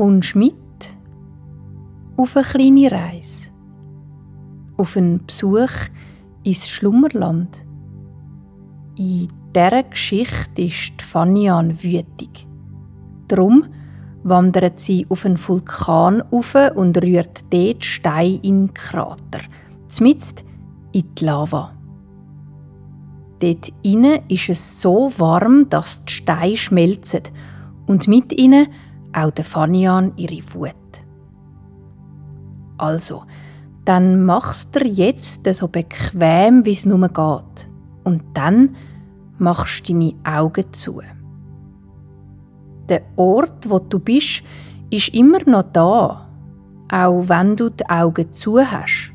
kommst mit auf eine kleine Reise, auf einen Besuch ins Schlummerland. In dieser Geschichte ist Fanian wütig. Darum wandert sie auf einen Vulkan auf und rührt dort Stein in den Krater, zmitzt in die Lava. Dort innen ist es so warm, dass die Steine schmelzen und mit ihnen auch der Fanian ihre Wut. Also, dann machst du jetzt so bequem, wie es nur geht. Und dann machst du deine Augen zu. Der Ort, wo du bist, ist immer noch da, auch wenn du die Augen zu hast.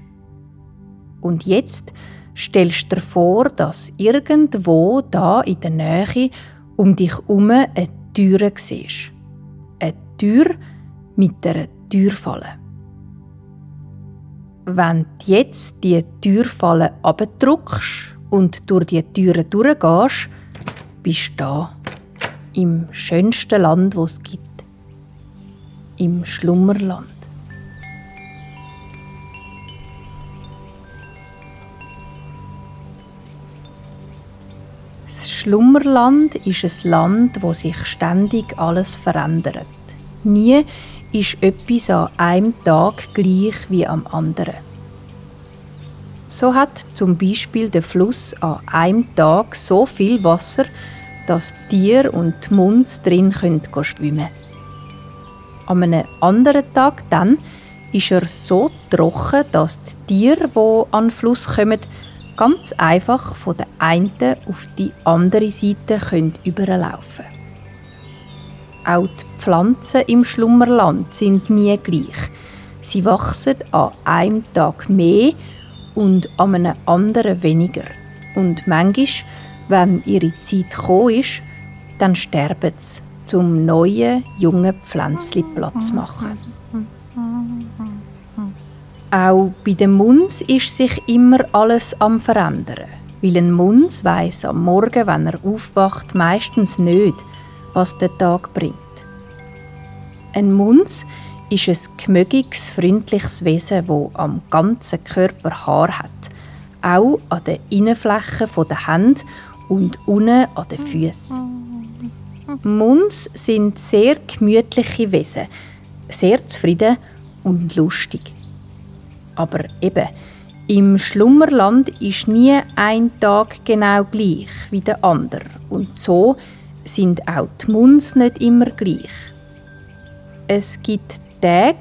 Und jetzt stellst du dir vor, dass irgendwo da in der Nähe um dich herum eine Tür siehst. Tür mit einer Türfalle. Wenn du jetzt die Türfalle abdruckst und durch die Türen durchgehst, bist du da. Im schönsten Land, wo es gibt. Im Schlummerland. Das Schlummerland ist ein Land, wo sich ständig alles verändert. Nie ist etwas an einem Tag gleich wie am anderen. So hat zum Beispiel der Fluss an einem Tag so viel Wasser, dass Tier und Munds drin können schwimmen An einem anderen Tag dann ist er so trocken, dass die Tiere, die an den Fluss kommen, ganz einfach von der einen auf die andere Seite können überlaufen können. Auch die Pflanzen im Schlummerland sind nie gleich. Sie wachsen an einem Tag mehr und an einem anderen weniger. Und manchmal, wenn ihre Zeit gekommen ist, dann sterben sie, zum neuen, jungen Pflänzchen Platz zu machen. Auch bei den Muns ist sich immer alles am verändern, weil ein Muns weiß am Morgen, wenn er aufwacht, meistens nicht, was der Tag bringt. Ein Muns ist ein gemögiges, freundliches Wesen, das am ganzen Körper Haar hat. Auch an den Innenflächen der Hände und unten an den Füßen. Muns sind sehr gemütliche Wesen, sehr zufrieden und lustig. Aber eben, im Schlummerland ist nie ein Tag genau gleich wie der andere und so sind auch die Muns nicht immer gleich. Es gibt Tage,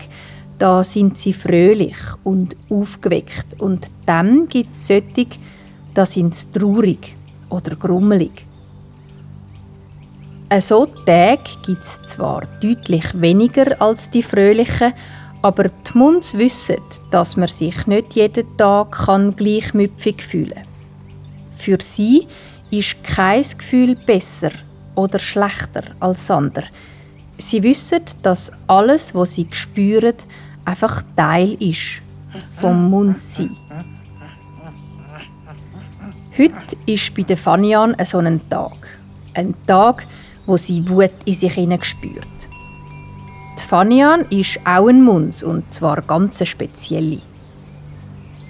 da sind sie fröhlich und aufgeweckt und dann gibt es solche, da sind sie traurig oder grummelig. So Tage gibt es zwar deutlich weniger als die fröhlichen, aber die Munds wissen, dass man sich nicht jeden Tag kann gleichmüpfig fühlen kann. Für sie ist kein Gefühl besser oder schlechter als andere. Sie wissen, dass alles, was sie spüren, einfach Teil ist vom Mundsein. Heute ist bei der Fanian so ein Tag. Ein Tag, wo sie Wut in sich spürt. Die Fanian ist auch ein Munz und zwar ganz eine spezielle.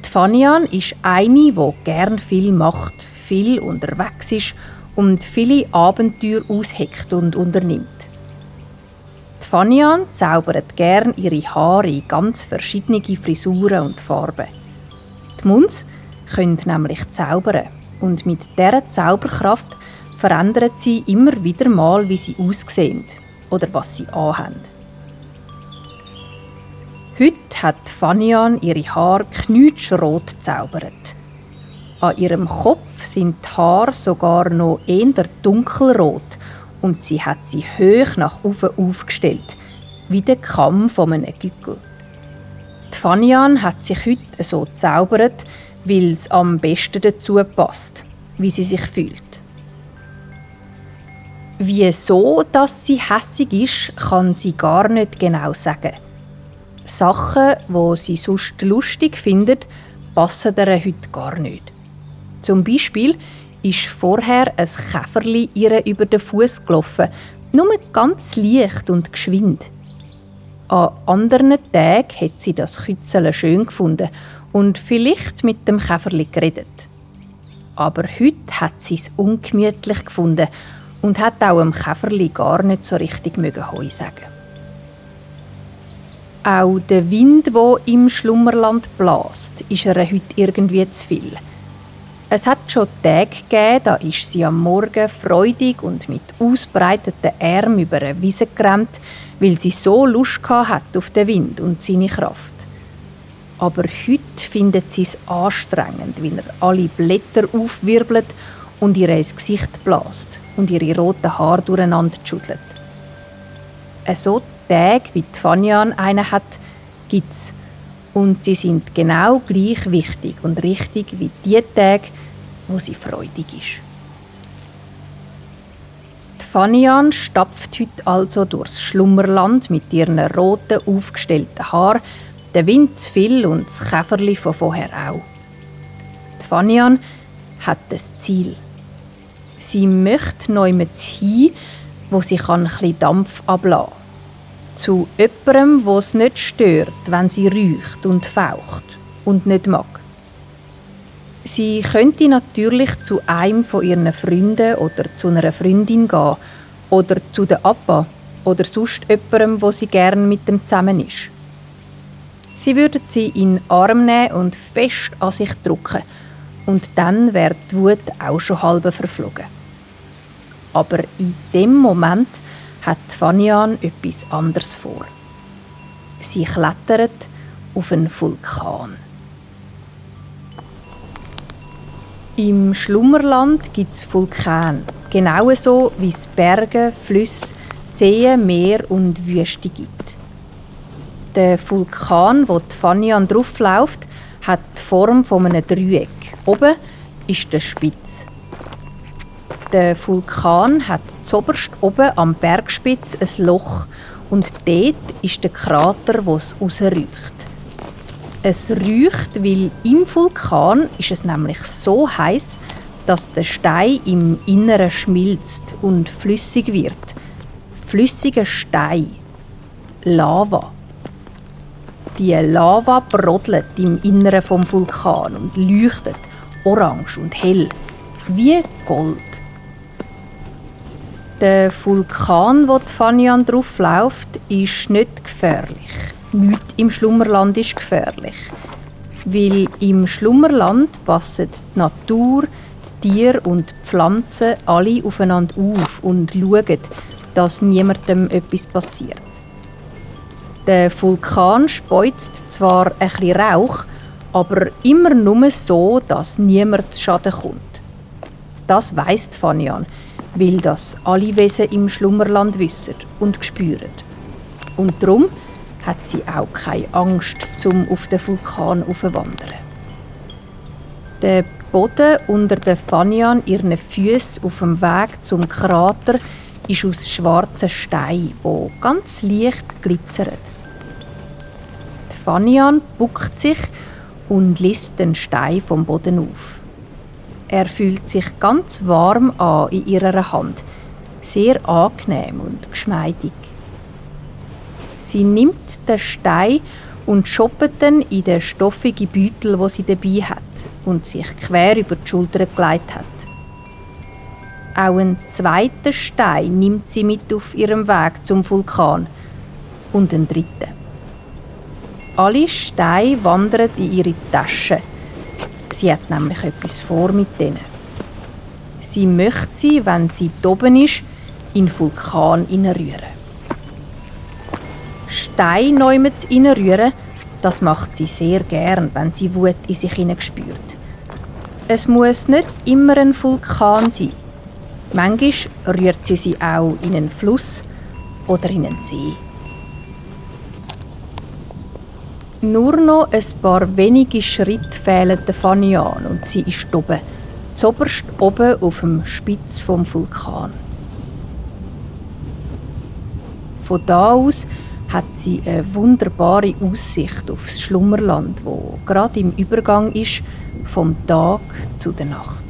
Die Fanian ist eine, die gern viel macht, viel unterwegs ist und viele Abenteuer ausheckt und unternimmt. Die Fanian zaubert gern ihre Haare in ganz verschiedene Frisuren und Farben. Die Munz können nämlich zaubern und mit dieser Zauberkraft verändern sie immer wieder mal, wie sie aussehen oder was sie anhaben. Heute hat Fanian ihre Haare knutschrot gezaubert. An ihrem Kopf sind die Haare sogar noch eher dunkelrot und sie hat sie hoch nach oben aufgestellt, wie der Kamm von einem Gückel. Die Fanian hat sich heute so zaubert, weil es am besten dazu passt, wie sie sich fühlt. Wieso, dass sie hässig ist, kann sie gar nicht genau sagen. Sachen, wo sie sonst lustig findet, passen ihr heute gar nicht. Zum Beispiel ist vorher ein Käferli ihr über den Fuß gelaufen, nur ganz leicht und geschwind. An anderen Tagen hat sie das Kützele schön gefunden und vielleicht mit dem Käferli geredet. Aber heute hat sie es ungemütlich gefunden und hat auch dem Käferli gar nicht so richtig mögen sagen. Auch der Wind, wo im Schlummerland blast, ist ihr heute irgendwie zu viel. Es hat schon Tage gegeben, da ist sie am Morgen freudig und mit ausbreiteten Armen über eine Wiese gerannt, weil sie so Lust hat auf den Wind und seine Kraft. Aber heute findet sie es anstrengend, wenn er alle Blätter aufwirbelt und ihr ins Gesicht blast und ihre roten Haare durcheinander schüttelt. So Tage, wie Fanyan einen hat, gibt es. Und sie sind genau gleich wichtig und richtig wie die Tage, wo sie freudig ist. Die Fanyan stapft heute also durchs Schlummerland mit ihren roten, aufgestellten Haaren, der Wind zu viel und das Käferli von vorher auch. Die Fanyan hat das Ziel. Sie möchte neu hin, wo sie ein bisschen Dampf ablassen kann zu jemandem, wo es nicht stört, wenn sie riecht und faucht und nicht mag. Sie könnte natürlich zu einem von ihren Freunden oder zu einer Freundin gehen oder zu der Abba oder sonst jemandem, wo sie gern mit dem zusammen ist. Sie würde sie in den Arm nehmen und fest an sich drücken und dann wäre die Wut auch schon halb verflogen. Aber in dem Moment hat Fanian etwas anderes vor. Sie klettert auf einen Vulkan. Im Schlummerland gibt es Vulkane, genauso wie es Berge, Flüsse, Seen, Meer und Wüste gibt. Der Vulkan, wo die Fanian draufläuft, hat die Form von einem Dreieck. Oben ist der Spitz. Der Vulkan hat zoberst oben am Bergspitz ein Loch und dort ist der Krater, wo es rausriecht. Es riecht, weil im Vulkan ist es nämlich so heiß, dass der Stein im Inneren schmilzt und flüssig wird. Flüssiger Stein. Lava. Die Lava brodelt im Inneren vom Vulkan und leuchtet orange und hell wie Gold. Der Vulkan, wo Fanian draufläuft, ist nicht gefährlich. Nichts im Schlummerland ist gefährlich. Weil im Schlummerland passen die Natur, die Tiere und die Pflanzen alle aufeinander auf und schauen, dass niemandem etwas passiert. Der Vulkan speuzt zwar ein bisschen Rauch, aber immer nur so, dass niemand zu Schaden kommt. Das weiss Fanian, weil das alle Wesen im Schlummerland wissen und spüren. Und darum hat sie auch keine Angst, zum auf den Vulkan aufwandern. Der Boden unter den Fanian ihren Füßen auf dem Weg zum Krater ist aus schwarzen Stein, wo ganz leicht glitzert. Die Fanian buckt sich und liest den Stein vom Boden auf. Er fühlt sich ganz warm an in ihrer Hand, sehr angenehm und geschmeidig. Sie nimmt den Stein und schoppt ihn in den stoffigen Beutel, wo sie dabei hat und sich quer über die Schulter gelegt hat. Auch einen zweiten Stein nimmt sie mit auf ihrem Weg zum Vulkan und einen dritten. Alle Steine wandern in ihre Taschen Sie hat nämlich etwas vor mit denen. Sie möchte sie, wenn sie oben ist, in den Vulkan hineinrühren. Stein neu zu hineinrühren, das macht sie sehr gern, wenn sie Wut in sich spürt. Es muss nicht immer ein Vulkan sein. Manchmal rührt sie sie auch in einen Fluss oder in einen See. Nur noch ein paar wenige Schritte fehlen der Fanny an und sie ist oben, zoberst oben auf dem Spitz vom Vulkan. Von da aus hat sie eine wunderbare Aussicht aufs Schlummerland, wo gerade im Übergang ist vom Tag zu der Nacht.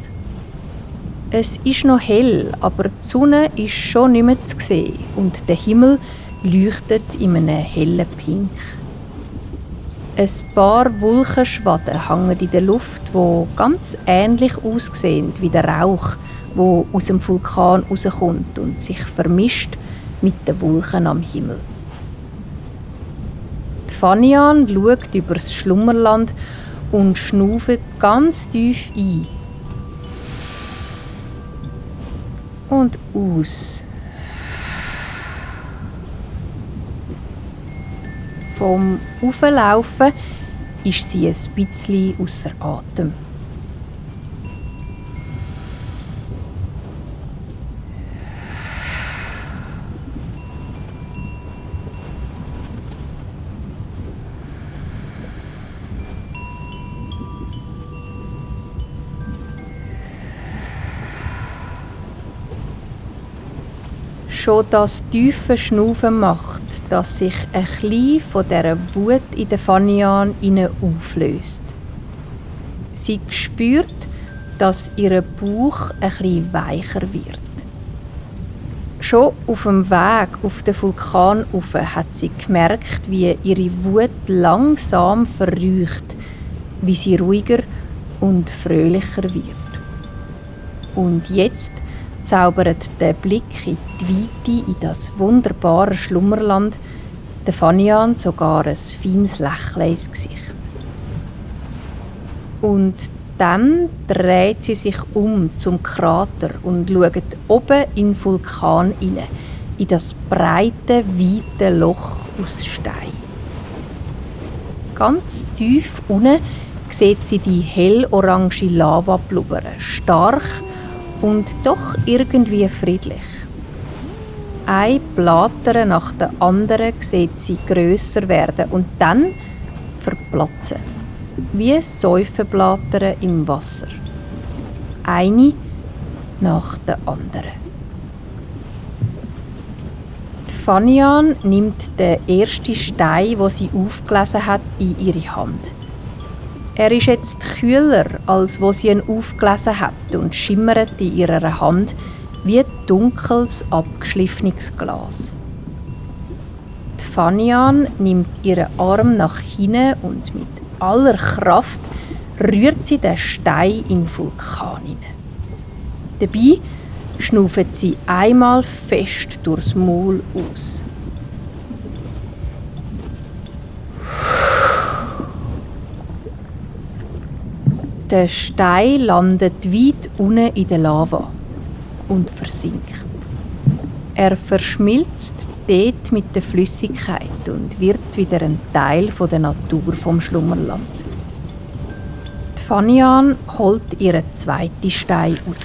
Es ist noch hell, aber die Sonne ist schon nicht mehr zu sehen und der Himmel leuchtet in einem hellen Pink. Ein paar Wolkenschwaden hängen in der Luft, wo ganz ähnlich aussehen wie der Rauch, wo aus dem Vulkan rauskommt und sich vermischt mit den Wolken am Himmel. Die Fanian schaut über das Schlummerland und schnauft ganz tief ein. Und aus. Vom Auflaufen ist sie ein bisschen außer Atem. Schon das tiefe Schnaufen macht, dass sich ein bisschen von dieser Wut in der Fanian auflöst. Sie spürt, dass ihr Bauch ein bisschen weicher wird. Schon auf dem Weg auf den Vulkan hat sie gemerkt, wie ihre Wut langsam verrücht, wie sie ruhiger und fröhlicher wird. Und jetzt zaubert der Blick in die Weite, in das wunderbare Schlummerland, der Fanian sogar ein feines Lächeln ins Gesicht. Und dann dreht sie sich um zum Krater und schaut oben in den Vulkan hinein, in das breite, weite Loch aus Stein. Ganz tief unten sieht sie die hellorange Lava blubbern, stark und doch irgendwie friedlich. Ein Blatter nach der anderen sieht sie grösser werden und dann verplatzen. Wie Säufenblätter im Wasser. Eine nach der anderen. Fanian nimmt den ersten Stein, wo sie aufgelesen hat, in ihre Hand. Er ist jetzt kühler, als wo sie ihn aufgelesen hat und schimmert in ihrer Hand wie dunkles, abgeschliffenes Glas. Die Fanian nimmt ihren Arm nach hinten und mit aller Kraft rührt sie den Stein in den Vulkan hinein. Dabei schnauft sie einmal fest durchs Maul aus. Der Stein landet weit unten in der Lava und versinkt. Er verschmilzt dort mit der Flüssigkeit und wird wieder ein Teil der Natur vom Schlummerland. Die Fanian holt ihren zweiten Stein raus.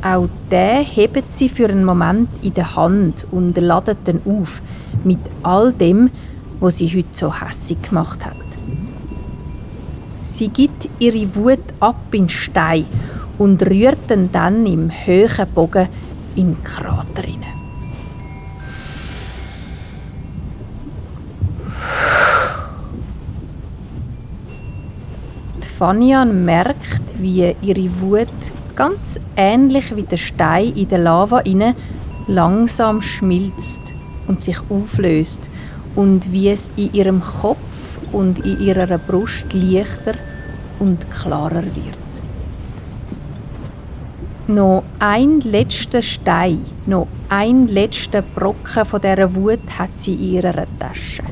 Auch den hebt sie für einen Moment in der Hand und ladet ihn auf mit all dem, was sie heute so hässig gemacht hat. Sie gibt ihre Wut ab in Stein und rührt ihn dann im höheren Bogen in den Krater hinein. Fanian merkt, wie ihre Wut ganz ähnlich wie der Stein in der Lava inne langsam schmilzt und sich auflöst und wie es in ihrem Kopf und in ihrer Brust leichter und klarer wird. Noch ein letzter Stein, noch ein letzter Brocken von dieser Wut hat sie in ihrer Tasche.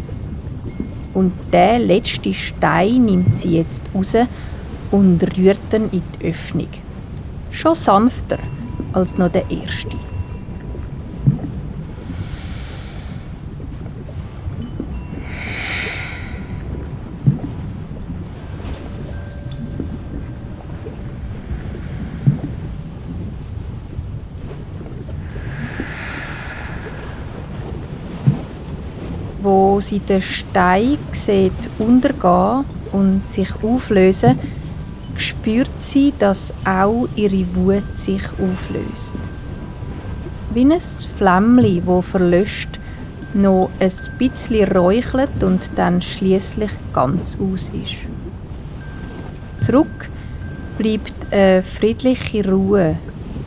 Und der letzte Stein nimmt sie jetzt raus und rührt ihn in die Öffnung. Schon sanfter als noch der erste. Wo sie den Stein sieht untergehen und sich auflösen, spürt sie, dass auch ihre Wut sich auflöst. Wie ein Flämmchen, wo verlöscht, noch ein bisschen räuchelt und dann schließlich ganz aus ist. Zurück bleibt eine friedliche Ruhe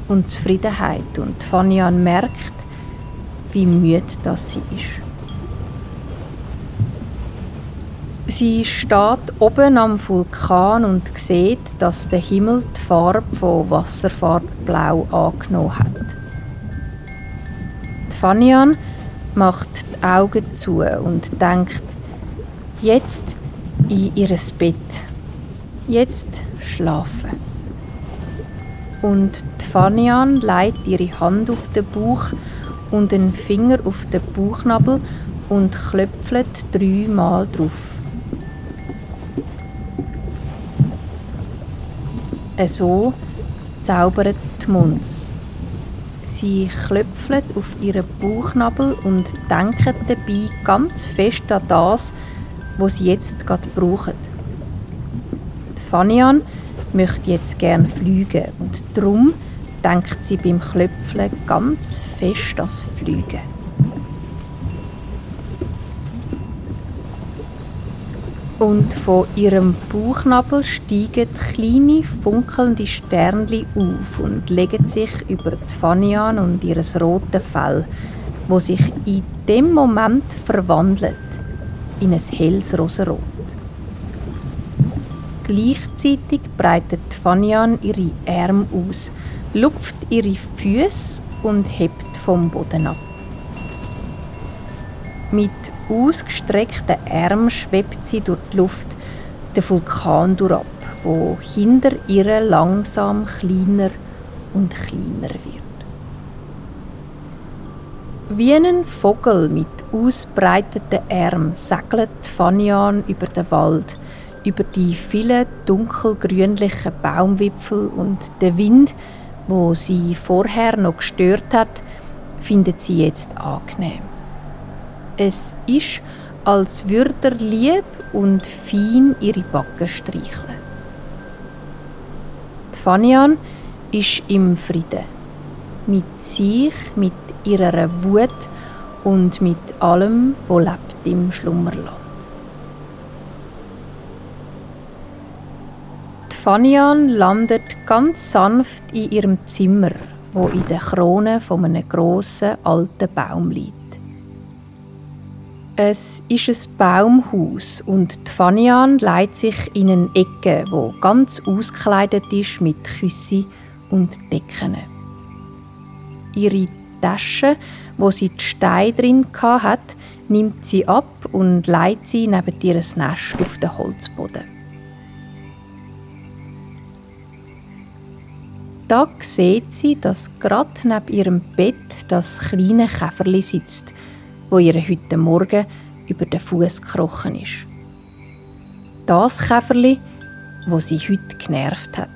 und Zufriedenheit und Fanian merkt, wie müde das sie ist. Sie steht oben am Vulkan und sieht, dass der Himmel die Farbe von Wasserfarbblau angenommen hat. Die Fanian macht die Augen zu und denkt, jetzt in ihres Bett, jetzt schlafen. Und die Fanian legt ihre Hand auf den Bauch und den Finger auf den Bauchnabel und klöpfelt dreimal drauf. So zaubert die Munz. Sie klöpfelt auf ihren Bauchnabel und denkt dabei ganz fest an das, was sie jetzt gerade brauchen. Die Fanian möchte jetzt gern fliegen und darum denkt sie beim Klöpfeln ganz fest ans Fliegen. Und von ihrem Bauchnabel steigen kleine funkelnde Sternli auf und legen sich über die Fanian und ihres roten Fell, wo sich in dem Moment verwandelt in ein helles Rosenrot. Gleichzeitig breitet Fanian ihre Arme aus, lupft ihre Füße und hebt vom Boden ab. Mit ausgestreckten Armen schwebt sie durch die Luft den Vulkan durchab, wo hinter ihr langsam kleiner und kleiner wird. Wie ein Vogel mit ausbreiteten Armen segelt Fanian über den Wald, über die vielen dunkelgrünlichen Baumwipfel und der Wind, wo sie vorher noch gestört hat, findet sie jetzt angenehm. Es ist, als würde er lieb und fein ihre Backen streicheln. Die Fanian ist im Frieden. Mit sich, mit ihrer Wut und mit allem, was lebt im Schlummerland. Die Fanian landet ganz sanft in ihrem Zimmer, wo in der Krone von einem grossen alten Baum liegt. Es ist ein Baumhaus und die Fanian leitet sich in eine Ecke, wo ganz ausgekleidet ist mit Küsse und Decken. Ihre Tasche, wo sie die Steine drin hat, nimmt sie ab und leitet sie neben ihr Nest auf den Holzboden. Da sieht sie, dass gerade neben ihrem Bett das kleine Käferli sitzt wo ihr heute Morgen über den Fuß gekrochen ist. Das Käferli, wo sie heute genervt hat.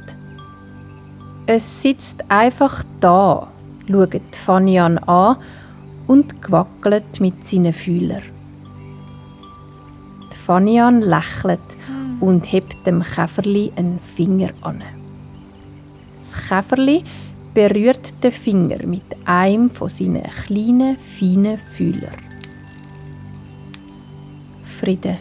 Es sitzt einfach da, schaut Fanian an und gewackelt mit seinen Fühlern. Fanian lächelt und hebt dem Käferli einen Finger an. Das Käferli berührt den Finger mit einem von seinen kleinen, feinen Fühlern. Friede.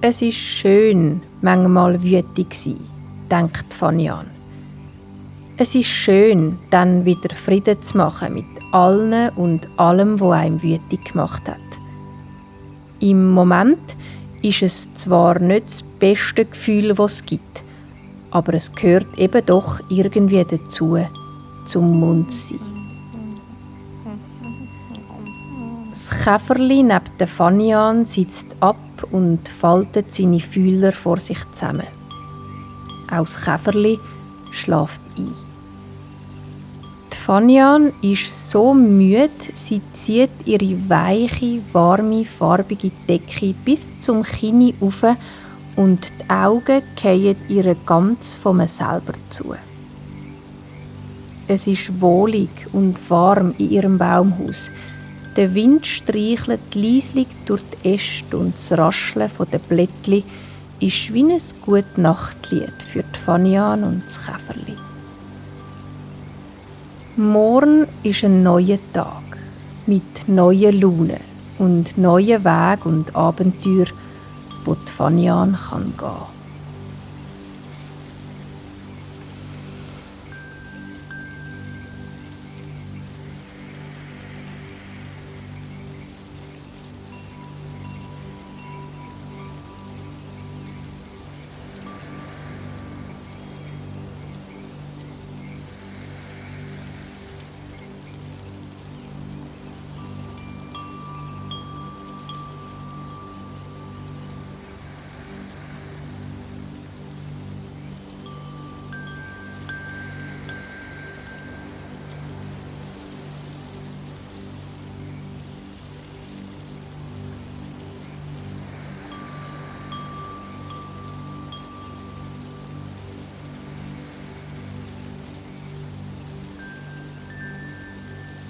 Es ist schön, manchmal wütig zu sein, denkt Fanian. Es ist schön, dann wieder Frieden zu machen mit allen und allem, was einem wütig gemacht hat. Im Moment ist es zwar nicht das beste Gefühl, das es gibt, aber es gehört eben doch irgendwie dazu, zum Mund zu sein. Das Käferli neben der Fanian sitzt ab und faltet seine Fühler vor sich zusammen. Auch das Käferli schläft ein. Die Fanian ist so müde, sie zieht ihre weiche, warme, farbige Decke bis zum Kinn auf und die Augen fallen ihr ganz von selber zu. Es ist wohlig und warm in ihrem Baumhaus. Der Wind streichelt leislich durch die Äste und das Rascheln der Blättli ist wie ein gutes Nachtlied für die Fanian und das Käferli. Morgen ist ein neuer Tag mit neuen Launen und neuen Wegen und Abenteuern Fanian kann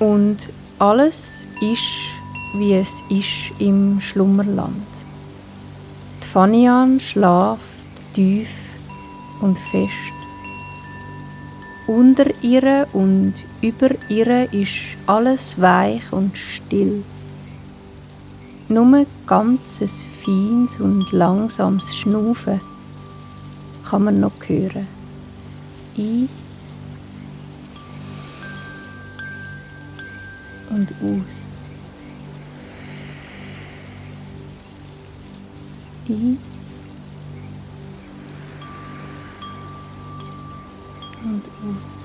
Und alles ist, wie es ist im Schlummerland. Die Fanian schlaft tief und fest. Unter ihr und über ihr ist alles weich und still. Nur ganzes feines und langsames Schnaufen kann man noch hören. Ein und aus. Ein und aus.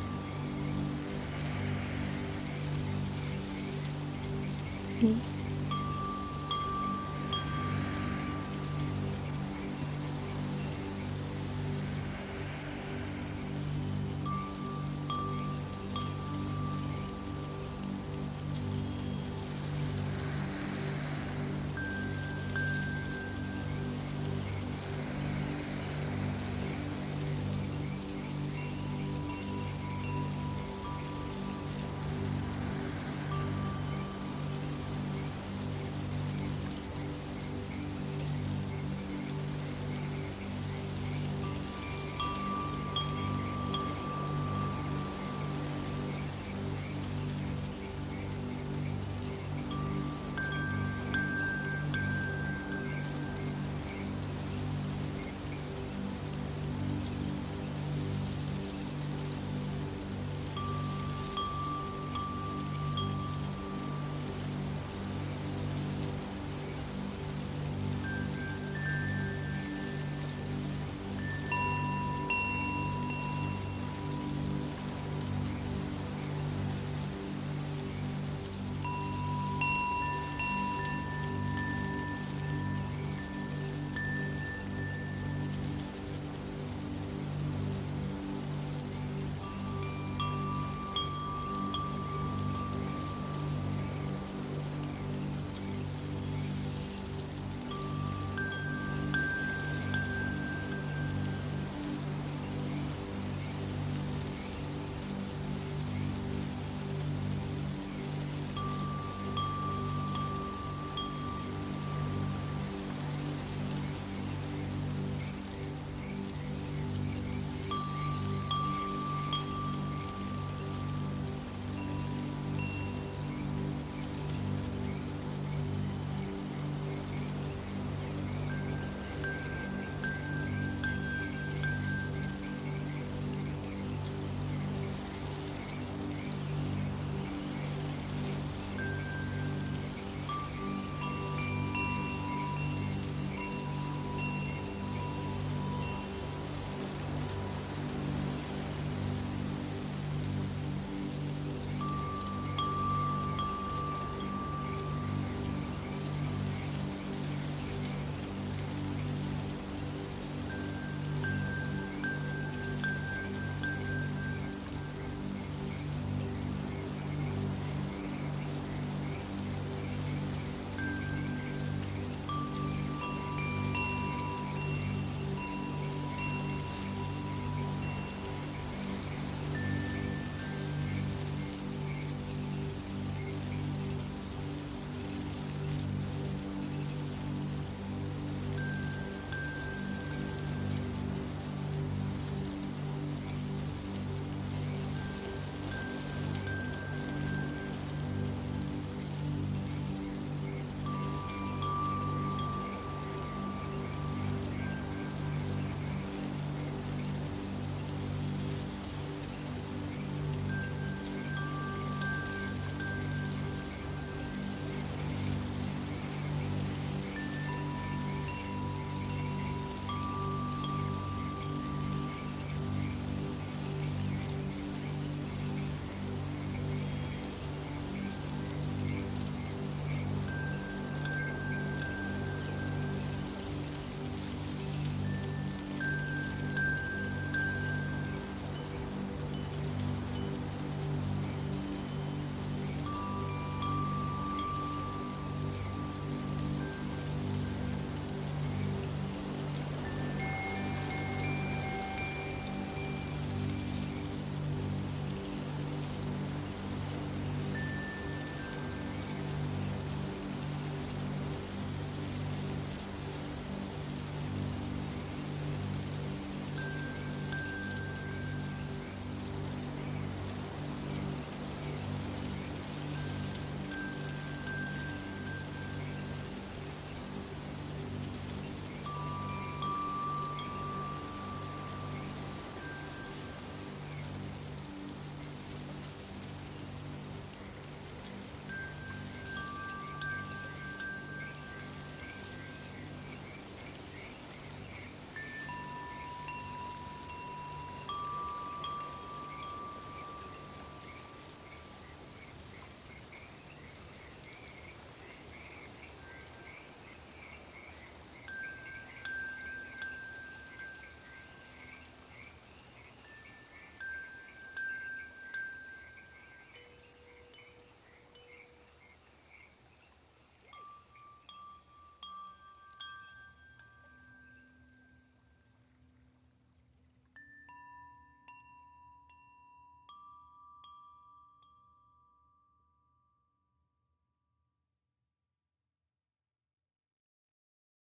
Ein